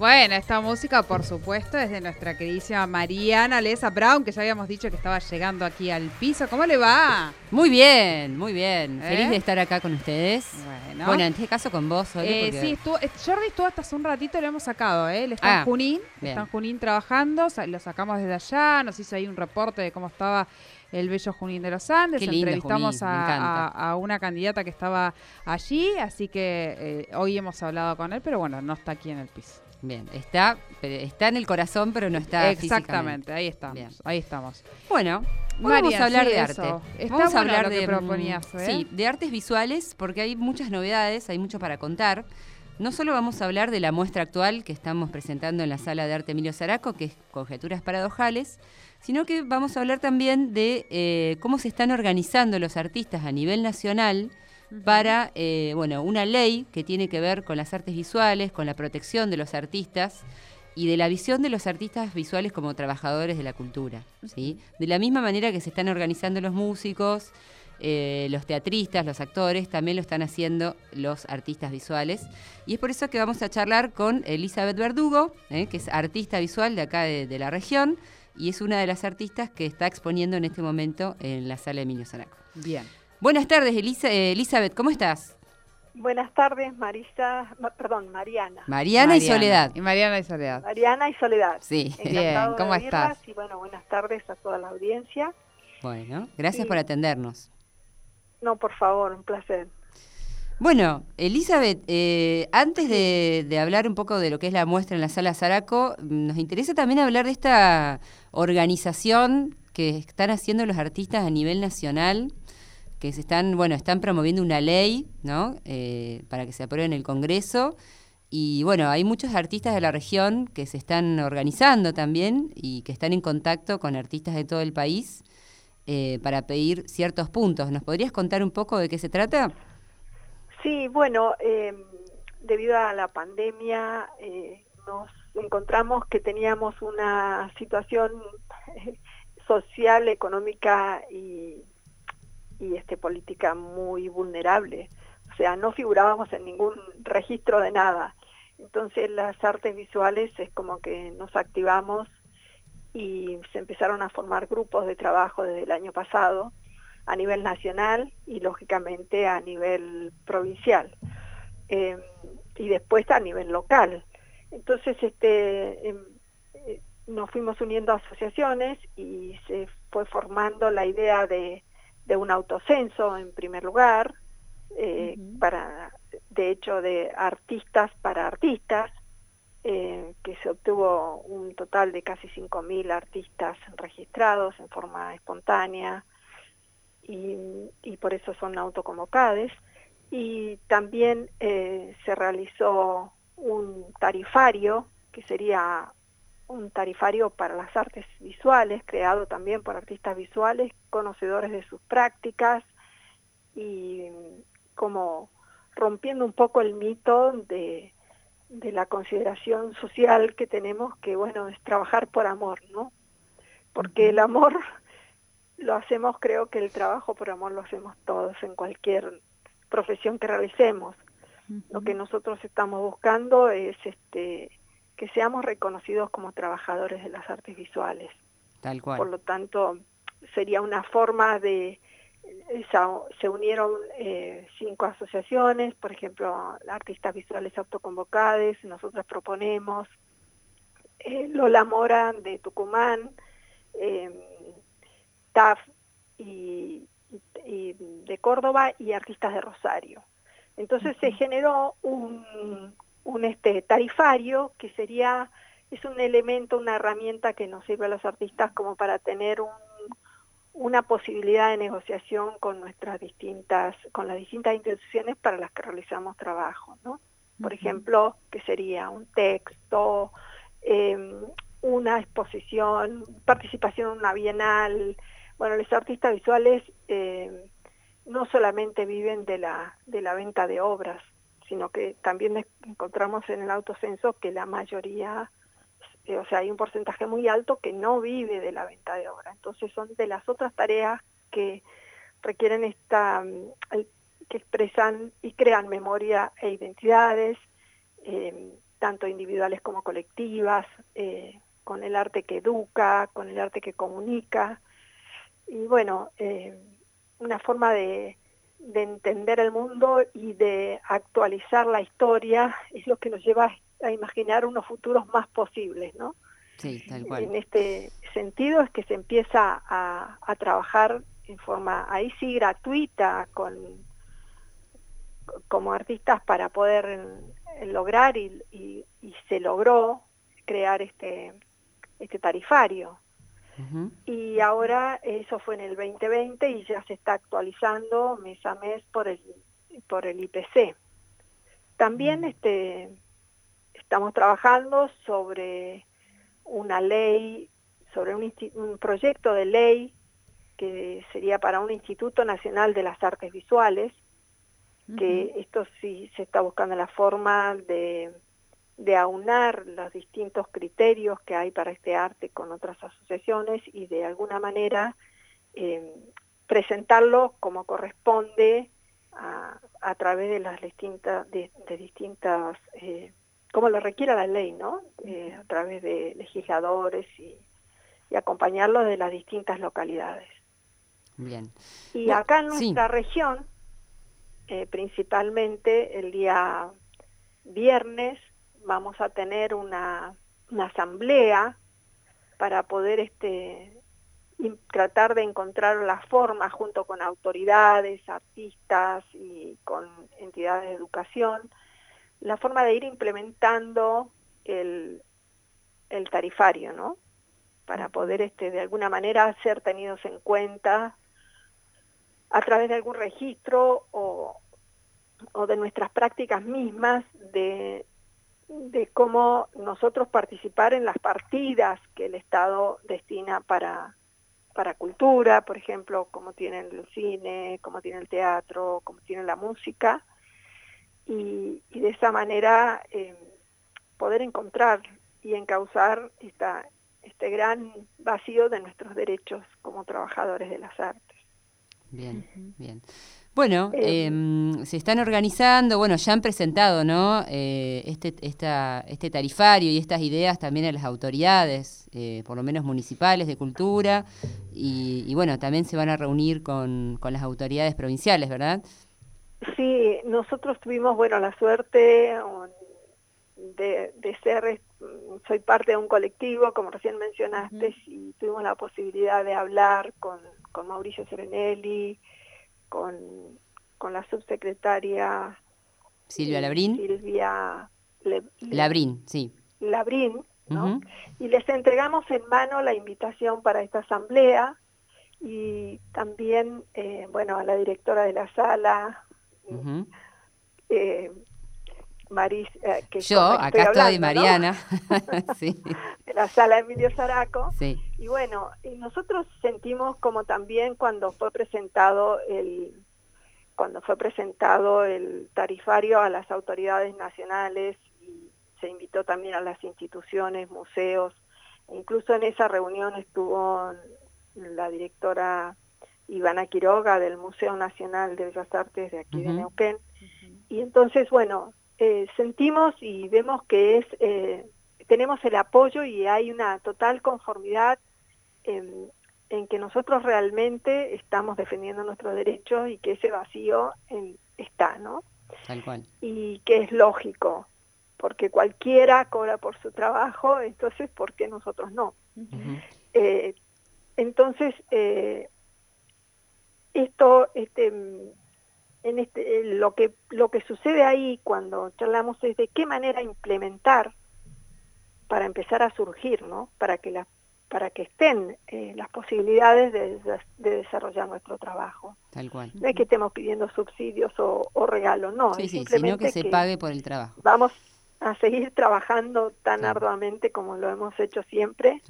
Bueno, esta música, por supuesto, es de nuestra queridísima Mariana Lesa Brown, que ya habíamos dicho que estaba llegando aquí al piso. ¿Cómo le va? Muy bien, muy bien. ¿Eh? Feliz de estar acá con ustedes. Bueno. Bueno, en este caso con vos, Sole, Eh, porque- sí, estuvo, eh, Jordi estuvo hasta hace un ratito, lo hemos sacado, ¿eh? Él está Ah, en Junín, bien. está en Junín trabajando, lo sacamos desde allá, nos hizo ahí un reporte de cómo estaba el bello Junín de los Andes, lindo entrevistamos Junín, a una candidata que estaba allí, así que eh, hoy hemos hablado con él, pero bueno, no está aquí en el piso. Bien, está, está en el corazón, pero no está Exactamente, ahí estamos, Bien. ahí estamos. Bueno, María, vamos a hablar sí, de arte. Está vamos a hablar de proponías. Sí, de artes visuales, porque hay muchas novedades, hay mucho para contar. No solo vamos a hablar de la muestra actual que estamos presentando en la sala de arte Emilio Zaraco, que es Conjeturas Paradojales, sino que vamos a hablar también de eh, cómo se están organizando los artistas a nivel nacional para eh, bueno, una ley que tiene que ver con las artes visuales, con la protección de los artistas y de la visión de los artistas visuales como trabajadores de la cultura. ¿sí? De la misma manera que se están organizando los músicos, eh, los teatristas, los actores, también lo están haciendo los artistas visuales. Y es por eso que vamos a charlar con Elizabeth Verdugo, eh, que es artista visual de acá de, de la región y es una de las artistas que está exponiendo en este momento en la sala Emilio Zaraco. Bien. Buenas tardes, Elisa- Elizabeth, ¿cómo estás? Buenas tardes, Marisa, ma- perdón, Mariana. Mariana, y Soledad. Y Mariana y Soledad. Mariana y Soledad. Sí. Bien, Encantado ¿cómo estás? Y bueno, buenas tardes a toda la audiencia. Bueno, gracias por atendernos. No, por favor, un placer. Bueno, Elizabeth, eh, antes de, de hablar un poco de lo que es la muestra en la sala Zaraco, nos interesa también hablar de esta organización que están haciendo los artistas a nivel nacional, que se están, bueno, están promoviendo una ley, ¿no? Eh, para que se apruebe en el Congreso. Y bueno, hay muchos artistas de la región que se están organizando también y que están en contacto con artistas de todo el país eh, para pedir ciertos puntos. ¿Nos podrías contar un poco de qué se trata? Sí, bueno, eh, debido a la pandemia eh, nos encontramos que teníamos una situación eh, social, económica y, y este, política muy vulnerable. O sea, no figurábamos en ningún registro de nada. Entonces las artes visuales es como que nos activamos y se empezaron a formar grupos de trabajo desde el año pasado a nivel nacional y lógicamente a nivel provincial eh, y después a nivel local. Entonces este, em, eh, nos fuimos uniendo a asociaciones y se fue formando la idea de, de un autocenso en primer lugar, eh, para, de hecho de artistas para artistas, eh, que se obtuvo un total de casi 5.000 artistas registrados en forma espontánea y, y por eso son autoconvocades. Y también eh, se realizó un tarifario, que sería un tarifario para las artes visuales, creado también por artistas visuales, conocedores de sus prácticas y como rompiendo un poco el mito de, de la consideración social que tenemos, que bueno, es trabajar por amor, ¿no? Porque el amor lo hacemos, creo que el trabajo por amor lo hacemos todos en cualquier profesión que realicemos. Lo que nosotros estamos buscando es este que seamos reconocidos como trabajadores de las artes visuales. Tal cual. Por lo tanto, sería una forma de... esa- se unieron eh, cinco asociaciones, por ejemplo, Artistas Visuales Autoconvocados, nosotros proponemos, eh, Lola Mora de Tucumán, eh, TAF y, y- y de Córdoba y Artistas de Rosario. Entonces se generó un, un este tarifario que sería es un elemento, una herramienta que nos sirve a los artistas como para tener un, una posibilidad de negociación con nuestras distintas, con las distintas instituciones para las que realizamos trabajo, ¿no? Por ejemplo, que sería un texto, eh, una exposición, participación en una bienal. Bueno, los artistas visuales eh, no solamente viven de la, de la venta de obras, sino que también encontramos en el autocenso que la mayoría, eh, o sea, hay un porcentaje muy alto que no vive de la venta de obras. Entonces son de las otras tareas que requieren esta, mm, que expresan y crean memoria e identidades, eh, tanto individuales como colectivas, con el arte que educa, con el arte que comunica. Y bueno, una forma de, de entender el mundo y de actualizar la historia es lo que nos lleva a imaginar unos futuros más posibles, ¿no? Sí, tal cual. En este sentido es que se empieza a, trabajar en forma, ahí sí, gratuita, con como artistas para poder lograr y, y, y se logró crear este, este tarifario. Y ahora eso fue en el 2020 y ya se está actualizando mes a mes por el, por el IPC. También este, estamos trabajando sobre una ley, sobre un, un proyecto de ley que sería para un Instituto Nacional de las Artes Visuales, que esto sí se está buscando la forma de de aunar los distintos criterios que hay para este arte con otras asociaciones y de alguna manera eh, presentarlo como corresponde a, a, través de las distintas, de, distintas, eh, como lo requiera la ley, ¿no? Eh, a través de legisladores y, y acompañarlo de las distintas localidades. Bien. Y acá en nuestra región, principalmente el día viernes, vamos a tener una, asamblea para poder este, tratar de encontrar la forma junto con autoridades, artistas y con entidades de educación, la forma de ir implementando el, el tarifario, ¿no? Para poder este, de alguna manera ser tenidos en cuenta a través de algún registro o, o de nuestras prácticas mismas de de cómo nosotros participar en las partidas que el Estado destina para, para cultura, por ejemplo, como tienen el cine, como tiene el teatro, como tiene la música, y, de esa manera eh, poder encontrar y encauzar esta, este gran vacío de nuestros derechos como trabajadores de las artes. Bien, bien. Bueno, eh, se están organizando, bueno, ya han presentado, ¿no? Eh, este, esta, este tarifario y estas ideas también a las autoridades, eh, por lo menos municipales de cultura, y, bueno, también se van a reunir con, con las autoridades provinciales, ¿verdad? Sí, nosotros tuvimos, bueno, la suerte de, de ser, soy parte de un colectivo, como recién mencionaste, y tuvimos la posibilidad de hablar con, con Mauricio Serenelli, con, con la subsecretaria Silvia eh, Labrín. Silvia Labrín, sí. Labrín, ¿no? Y les entregamos en mano la invitación para esta asamblea y también, eh, bueno, a la directora de la sala, eh, Maris, que Yo, acá estoy, Mariana, sí. de la sala Emilio Zaraco. Sí. Y bueno, nosotros sentimos como también cuando fue presentado el cuando fue presentado el tarifario a las autoridades nacionales y se invitó también a las instituciones, museos, incluso en esa reunión estuvo la directora Ivana Quiroga del Museo Nacional de Bellas Artes de aquí de Neuquén. Y entonces, bueno, eh, sentimos y vemos que es eh, tenemos el apoyo y hay una total conformidad en, que nosotros realmente estamos defendiendo nuestros derechos y que ese vacío está, ¿no? Tal cual. Y que es lógico, porque cualquiera cobra por su trabajo, entonces, ¿por qué nosotros no? Eh, entonces, eh, esto, este, en este, lo que lo que sucede ahí cuando charlamos es de qué manera implementar para empezar a surgir, ¿no? Para que las para que estén eh, las posibilidades de, desarrollar nuestro trabajo. Tal cual. No es que estemos pidiendo subsidios o, regalos, no. Sí, sí, sino que se pague por el trabajo. Vamos a seguir trabajando tan arduamente como lo hemos hecho siempre,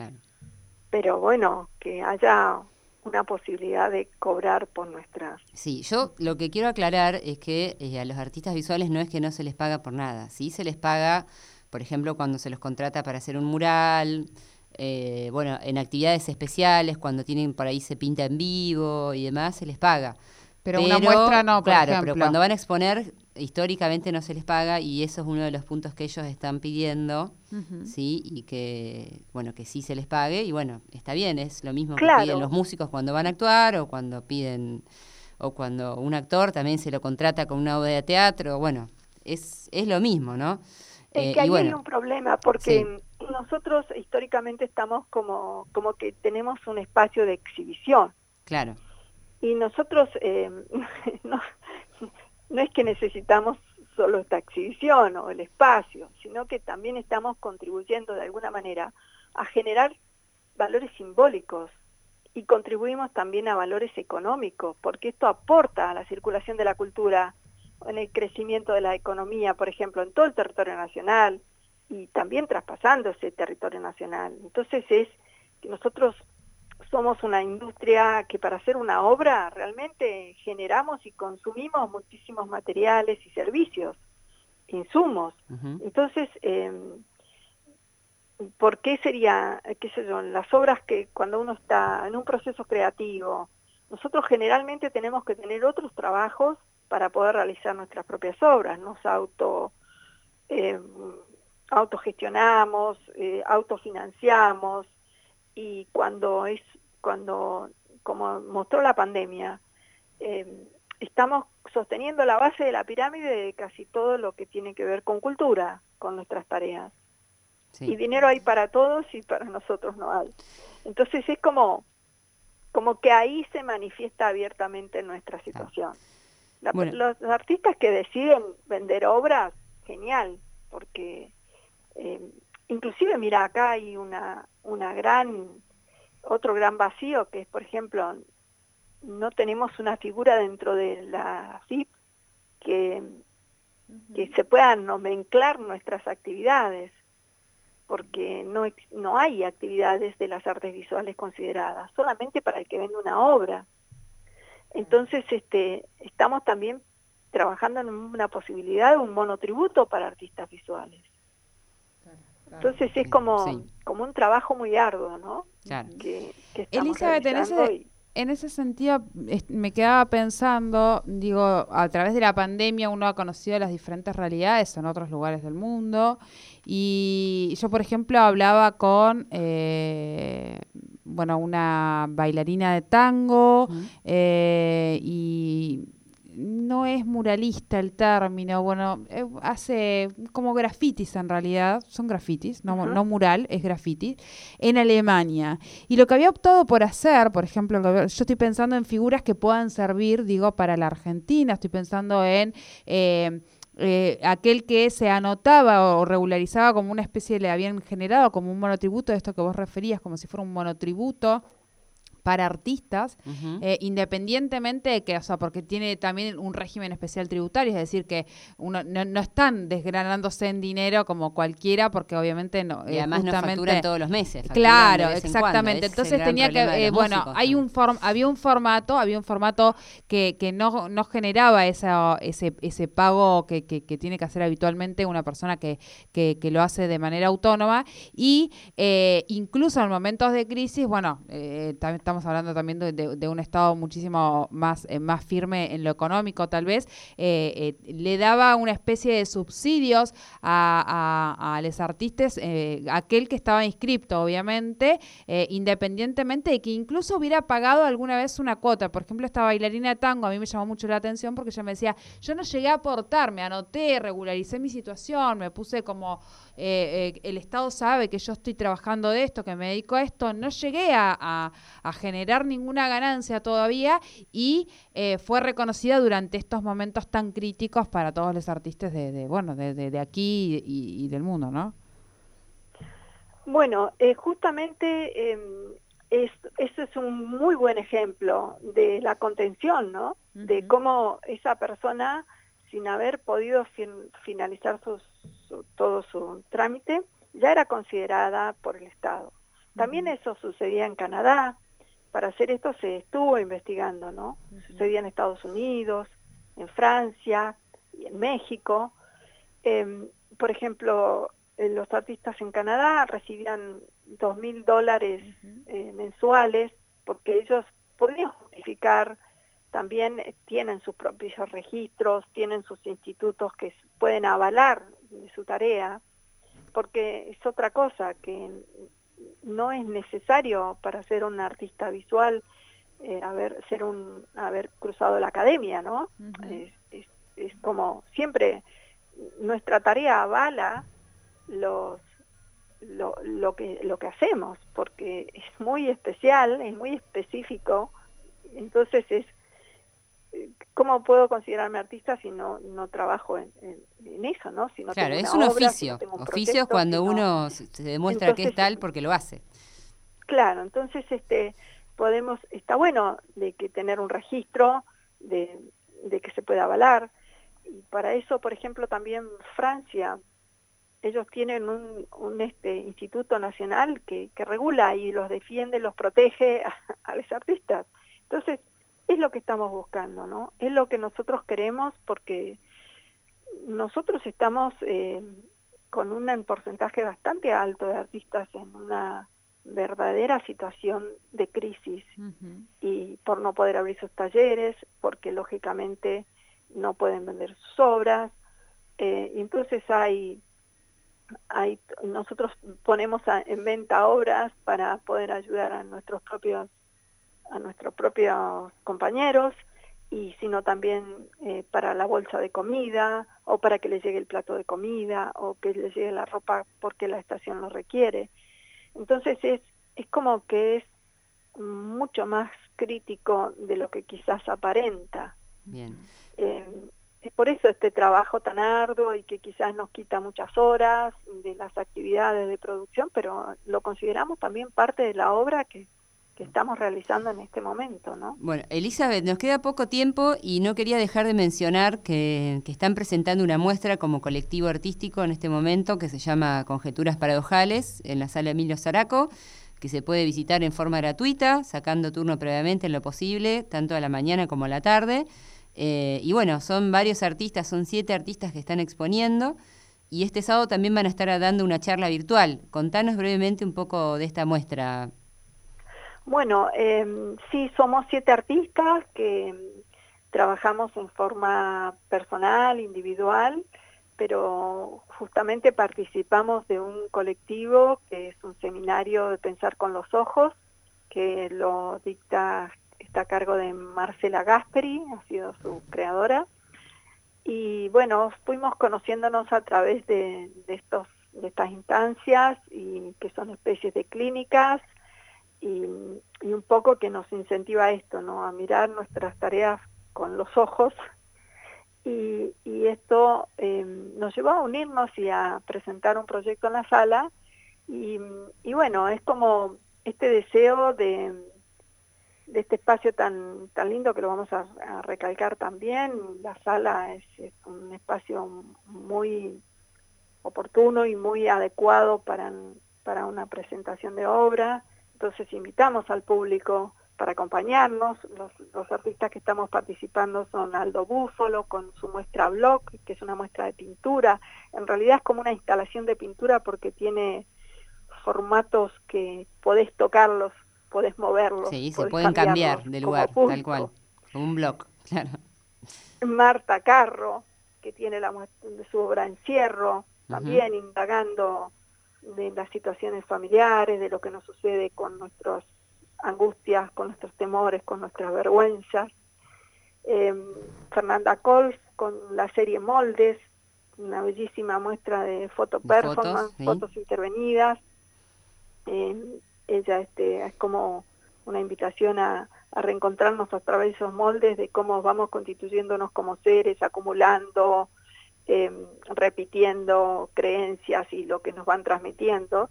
pero bueno, que haya una posibilidad de cobrar por nuestras... Sí, yo lo que quiero aclarar es que eh, a los artistas visuales no es que no se les paga por nada, sí se les paga, por ejemplo, cuando se los contrata para hacer un mural, eh, bueno, en actividades especiales, cuando tienen por ahí se pinta en vivo y demás, se les paga. Pero, una muestra no, Claro, pero cuando van a exponer, históricamente no se les paga y eso es uno de los puntos que ellos están pidiendo, ¿sí? Y que, bueno, que sí se les pague y bueno, está bien, es lo mismo que piden los músicos cuando van a actuar o cuando piden, o cuando un actor también se lo contrata con una obra de teatro, bueno, es, es lo mismo, ¿no? Es eh, que ahí hay un problema porque nosotros históricamente estamos como, como que tenemos un espacio de exhibición. Claro. Y nosotros eh, no, no es que necesitamos solo esta exhibición o el espacio, sino que también estamos contribuyendo de alguna manera a generar valores simbólicos y contribuimos también a valores económicos, porque esto aporta a la circulación de la cultura, en el crecimiento de la economía, por ejemplo, en todo el territorio nacional y también traspasando ese territorio nacional. Entonces es que nosotros somos una industria que para hacer una obra realmente generamos y consumimos muchísimos materiales y servicios, insumos. Entonces, eh, ¿por qué sería, qué sé yo, las obras que cuando uno está en un proceso creativo, nosotros generalmente tenemos que tener otros trabajos para poder realizar nuestras propias obras, nos auto, eh, autogestionamos, eh, autofinanciamos, y cuando es cuando como mostró la pandemia eh, estamos sosteniendo la base de la pirámide de casi todo lo que tiene que ver con cultura con nuestras tareas. Y dinero hay para todos y para nosotros no hay. Entonces es como como que ahí se manifiesta abiertamente nuestra situación. Los artistas que deciden vender obras genial porque eh, inclusive mira acá hay una una gran, otro gran vacío que es, por ejemplo, no tenemos una figura dentro de la FIP que, que se puedan nomenclar nuestras actividades, porque no, no hay actividades de las artes visuales consideradas, solamente para el que vende una obra. Entonces, este, estamos también trabajando en una posibilidad de un monotributo para artistas visuales. Entonces es como, como un trabajo muy arduo, ¿no? Claro. Elizabeth, en ese, en ese sentido me quedaba pensando, digo, a través de la pandemia uno ha conocido las diferentes realidades en otros lugares del mundo y yo, por ejemplo, hablaba con, eh, bueno, una bailarina de tango eh, y no es muralista el término, bueno, eh, hace como grafitis en realidad, son grafitis, no, no mural, es graffiti, en Alemania. Y lo que había optado por hacer, por ejemplo, yo estoy pensando en figuras que puedan servir, digo, para la Argentina, estoy pensando en... Eh, eh, aquel que se anotaba o regularizaba como una especie, le habían generado como un monotributo, de esto que vos referías, como si fuera un monotributo, para artistas, eh, independientemente de que, o sea, porque tiene también un régimen especial tributario, es decir, que uno no, están desgranándose en dinero como cualquiera, porque obviamente no. Y además no facturan todos los meses. Claro, exactamente. Entonces tenía que, eh, bueno, hay un había un formato, había un formato que, que no, no generaba esa, ese, ese pago que, que, tiene que hacer habitualmente una persona que, que, lo hace de manera autónoma y eh, incluso en momentos de crisis, bueno, también estamos hablando también de, un Estado muchísimo más, eh, más firme en lo económico, tal vez, eh, eh, le daba una especie de subsidios a, a, los artistas, aquel que estaba inscripto, obviamente, independientemente de que incluso hubiera pagado alguna vez una cuota. Por ejemplo, esta bailarina de tango a mí me llamó mucho la atención porque ella me decía, yo no llegué a aportar, me anoté, regularicé mi situación, me puse como el Estado sabe que yo estoy trabajando de esto, que me dedico a esto, no llegué a, generar ninguna ganancia todavía y eh, fue reconocida durante estos momentos tan críticos para todos los artistas de, bueno, de, aquí y, del mundo, ¿no? Bueno, justamente em, es, eso es un muy buen ejemplo de la contención, ¿no? De cómo esa persona, sin haber podido finalizar sus todo su trámite, ya era considerada por el Estado. También eso sucedía en Canadá. Para hacer esto se estuvo investigando, ¿no? Sucedía en Estados Unidos, en Francia y en México. Em, por ejemplo, eh, los artistas en Canadá recibían dos mil dólares eh, mensuales porque ellos podían justificar también tienen sus propios registros, tienen sus institutos que pueden avalar su tarea, porque es otra cosa que no es necesario para ser un artista visual eh, haber ser un haber cruzado la academia, ¿no? es, es, como siempre nuestra tarea avala los lo, lo que lo que hacemos porque es muy especial, es muy específico, entonces es ¿cómo puedo considerarme artista si no, no trabajo en, eso, no? Si no claro, es un oficio. oficio cuando uno se demuestra que es tal porque lo hace. Claro, entonces este podemos, está bueno de que tener un registro de, de que se pueda avalar. Y para eso, por ejemplo, también Francia, ellos tienen un, un este instituto nacional que, que regula y los defiende, los protege a, a los artistas. Entonces, es lo que estamos buscando, ¿no? Es lo que nosotros queremos porque nosotros estamos eh, con un porcentaje bastante alto de artistas en una verdadera situación de crisis y por no poder abrir sus talleres, porque lógicamente no pueden vender sus obras. Eh, entonces hay, hay, nosotros ponemos en venta obras para poder ayudar a nuestros propios a nuestros propios compañeros y sino también eh, para la bolsa de comida o para que les llegue el plato de comida o que les llegue la ropa porque la estación lo requiere. Entonces es, es como que es mucho más crítico de lo que quizás aparenta. Bien. Eh, es por eso este trabajo tan arduo y que quizás nos quita muchas horas de las actividades de producción, pero lo consideramos también parte de la obra que estamos realizando en este momento, ¿no? Bueno, Elizabeth, nos queda poco tiempo y no quería dejar de mencionar que, están presentando una muestra como colectivo artístico en este momento que se llama Conjeturas Paradojales en la sala Emilio Zaraco, que se puede visitar en forma gratuita, sacando turno previamente en lo posible, tanto a la mañana como a la tarde. Eh, y bueno, son varios artistas, son siete artistas que están exponiendo. Y este sábado también van a estar dando una charla virtual. Contanos brevemente un poco de esta muestra, bueno, eh, sí, somos siete artistas que trabajamos en forma personal, individual, pero justamente participamos de un colectivo que es un seminario de pensar con los ojos, que lo dicta, está a cargo de Marcela Gasperi, ha sido su creadora. Y bueno, fuimos conociéndonos a través de, de estas instancias, y que son especies de clínicas, y, un poco que nos incentiva esto, ¿no? a mirar nuestras tareas con los ojos. Y, esto eh, nos llevó a unirnos y a presentar un proyecto en la sala. Y, bueno, es como este deseo de, de, este espacio tan, tan lindo que lo vamos a, recalcar también, la sala es, un espacio muy oportuno y muy adecuado para, para una presentación de obra, entonces invitamos al público para acompañarnos. Los, artistas que estamos participando son Aldo Búfalo con su muestra blog, que es una muestra de pintura. En realidad es como una instalación de pintura porque tiene formatos que podés tocarlos, podés moverlos. Sí, se pueden cambiar de lugar, tal cual, un blog, claro. Marta Carro, que tiene la de su obra Encierro, también indagando de las situaciones familiares, de lo que nos sucede con nuestras angustias, con nuestros temores, con nuestras vergüenzas. Em, Fernanda Colf con la serie Moldes, una bellísima muestra de foto performance, fotos, intervenidas. Em, ella este, es como una invitación a, a, reencontrarnos a través de esos moldes de cómo vamos constituyéndonos como seres, acumulando, Em, repitiendo creencias y lo que nos van transmitiendo.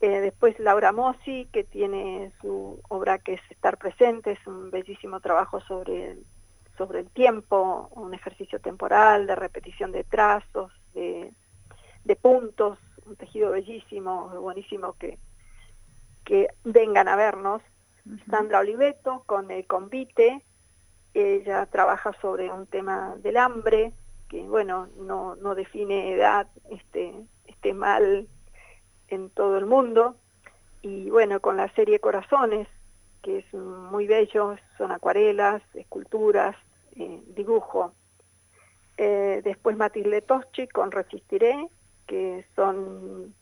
Eh, después Laura Mossi, que tiene su obra que es Estar Presente, es un bellísimo trabajo sobre el, sobre el tiempo, un ejercicio temporal de repetición de trazos, de, puntos, un tejido bellísimo, buenísimo que, que vengan a vernos. Sandra Oliveto con el convite, ella trabaja sobre un tema del hambre, que bueno, no, no define edad, este, este mal en todo el mundo. Y bueno, con la serie Corazones, que es muy bello, son acuarelas, esculturas, eh, dibujo. Eh, después Matilde Toschi con Resistiré, que son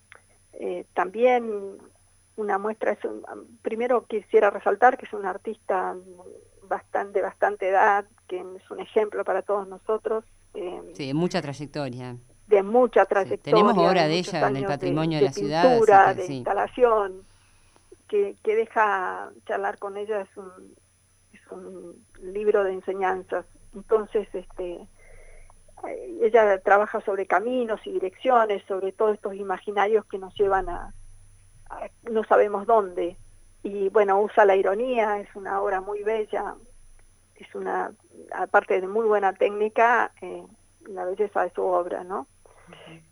eh, también una muestra, es primero quisiera resaltar que es un artista bastante, bastante edad, que es un ejemplo para todos nosotros. Sí, mucha trayectoria. De mucha trayectoria. tenemos obra de, ella en el patrimonio de, la ciudad. de instalación, que, que deja charlar con ella, es un, es un libro de enseñanzas. Entonces, este, eh, ella trabaja sobre caminos y direcciones, sobre todos estos imaginarios que nos llevan a, no sabemos dónde. Y bueno, usa la ironía, es una obra muy bella, es una, aparte de muy buena técnica, eh, la belleza de su obra, ¿no?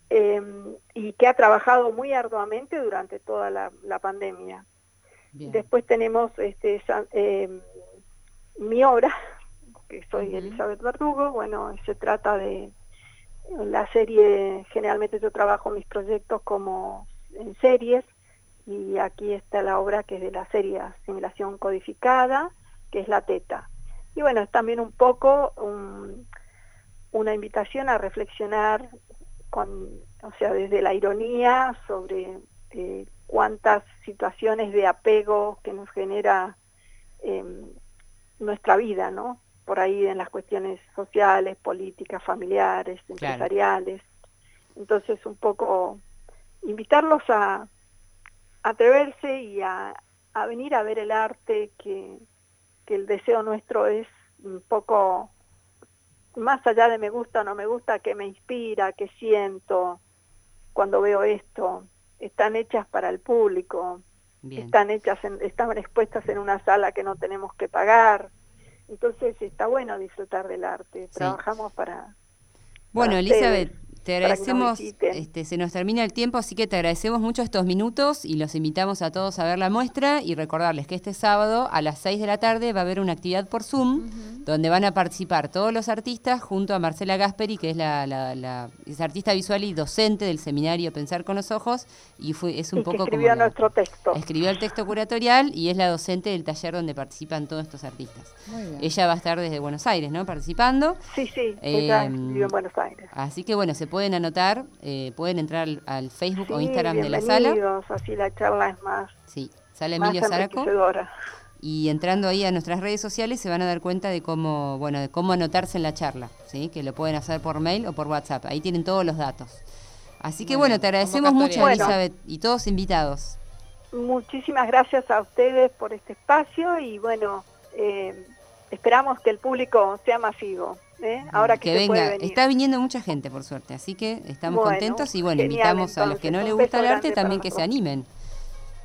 Em, y que ha trabajado muy arduamente durante toda la, pandemia. Después tenemos este, em, mi obra, que soy Elizabeth Verdugo, bueno, se trata de la serie, generalmente yo trabajo mis proyectos como en series, y aquí está la obra que es de la serie Asimilación Codificada, que es La Teta. Y bueno, es también un poco una invitación a reflexionar con, o sea, desde la ironía sobre eh, cuántas situaciones de apego que nos genera em, nuestra vida, ¿no? por ahí en las cuestiones sociales, políticas, familiares, empresariales. Entonces, un poco invitarlos a, atreverse y a, venir a ver el arte, que, el deseo nuestro es un poco más allá de me gusta o no me gusta, que me inspira, que siento cuando veo esto. Están hechas para el público, están hechas, están expuestas en una sala que no tenemos que pagar entonces está bueno disfrutar del arte. Trabajamos para... Bueno, Elizabeth, te agradecemos, este, se nos termina el tiempo, así que te agradecemos mucho estos minutos y los invitamos a todos a ver la muestra y recordarles que este sábado a las 6 de la tarde va a haber una actividad por Zoom donde van a participar todos los artistas junto a Marcela Gasperi, que es la, artista visual y docente del seminario Pensar con los Ojos y fue es un poco escribió nuestro texto. Escribió el texto curatorial y es la docente del taller donde participan todos estos artistas. Ella va a estar desde Buenos Aires, ¿no? Participando. Sí, sí, ella vive en Buenos Aires. Así que bueno, se pueden anotar, eh, pueden entrar al, Facebook o Instagram de la sala. así la charla es más. Sí, sale Emilio Zaraco. Y entrando ahí a nuestras redes sociales se van a dar cuenta de cómo, bueno, de cómo anotarse en la charla, ¿sí? que lo pueden hacer por mail o por WhatsApp. Ahí tienen todos los datos. Así que bueno, te agradecemos mucho, Elizabeth, y todos invitados. Muchísimas gracias a ustedes por este espacio y bueno, eh, esperamos que el público sea masivo. ¿eh? Ahora que, venga, está viniendo mucha gente por suerte, así que estamos contentos y bueno, invitamos a los que no les gusta el arte también que se animen.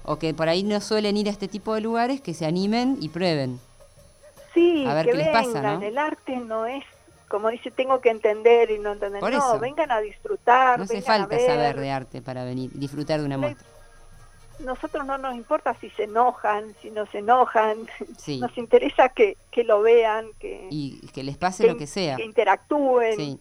O que por ahí no suelen ir a este tipo de lugares, que se animen y prueben. Sí, a ver qué les pasa, ¿no? El arte no es como dice, tengo que entender y no entender. no, vengan a disfrutar. No hace falta saber de arte para venir, disfrutar de una muestra nosotros no nos importa si se enojan, si no se enojan, nos interesa que, que, lo vean, que, y que les pase lo que sea. Que interactúen. Sí.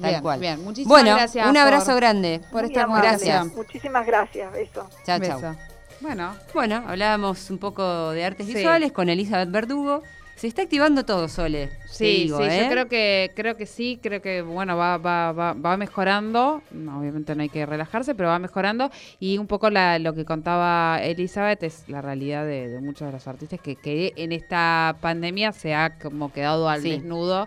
Tal bien, cual. Bien, muchísimas bueno, gracias. Un abrazo grande por esta Gracias. Muchísimas gracias, beso. Chao, chao. Bueno. bueno, hablábamos un poco de artes visuales con Elizabeth Verdugo. Se está activando todo, Sole. Sí, sí, yo ¿eh? creo que creo que sí, creo que bueno va va, va, va mejorando. obviamente no hay que relajarse, pero va mejorando y un poco lo que contaba Elizabeth es la realidad de, muchos de los artistas que, que, en esta pandemia se ha como quedado al desnudo.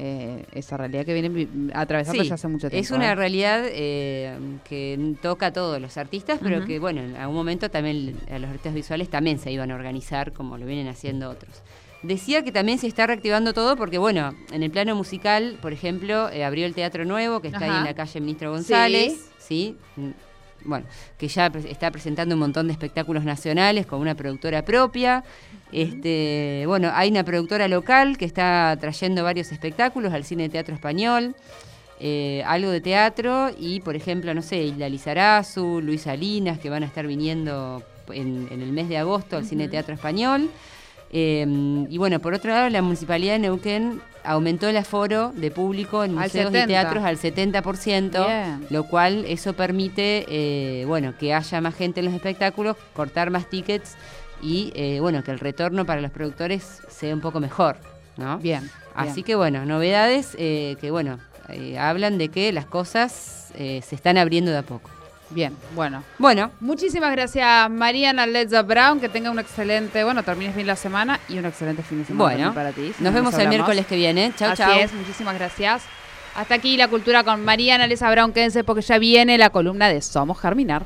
Eh, esa realidad que viene atravesando ya hace mucho tiempo. Es una ¿eh? realidad que toca a todos los artistas, pero que, bueno, en algún momento también a los artistas visuales también se iban a organizar como lo vienen haciendo otros. Decía que también se está reactivando todo porque, bueno, en el plano musical, por ejemplo, eh, abrió el Teatro Nuevo, que está ahí en la calle Ministro González, ¿sí? Mm, bueno, que ya está presentando un montón de espectáculos nacionales con una productora propia. Este, bueno, hay una productora local que está trayendo varios espectáculos al Cine Teatro Español. Eh, algo de teatro y, por ejemplo, no sé, Hilda Lizarazu, Luis Salinas, que van a estar viniendo en, el mes de agosto al Cine Teatro Español. Em, y bueno, por otro lado, la Municipalidad de Neuquén aumentó el aforo de público en museos y teatros al 70%, lo cual eso permite, eh, bueno, que haya más gente en los espectáculos, cortar más tickets y eh, bueno, que el retorno para los productores sea un poco mejor, ¿no? Bien. Así que bueno, novedades eh, que bueno, eh, hablan de que las cosas se están abriendo de a poco. Bien, bueno. Bueno. Muchísimas gracias, Mariana Ledza Brown. Que tenga un excelente, bueno, termines bien la semana y un excelente fin de semana bueno, para ti. nos vemos el miércoles que viene. Chao, chao. Así es, muchísimas gracias. Hasta aquí la cultura con Mariana Ledza Brown. Quédense porque ya viene la columna de Somos Germinar.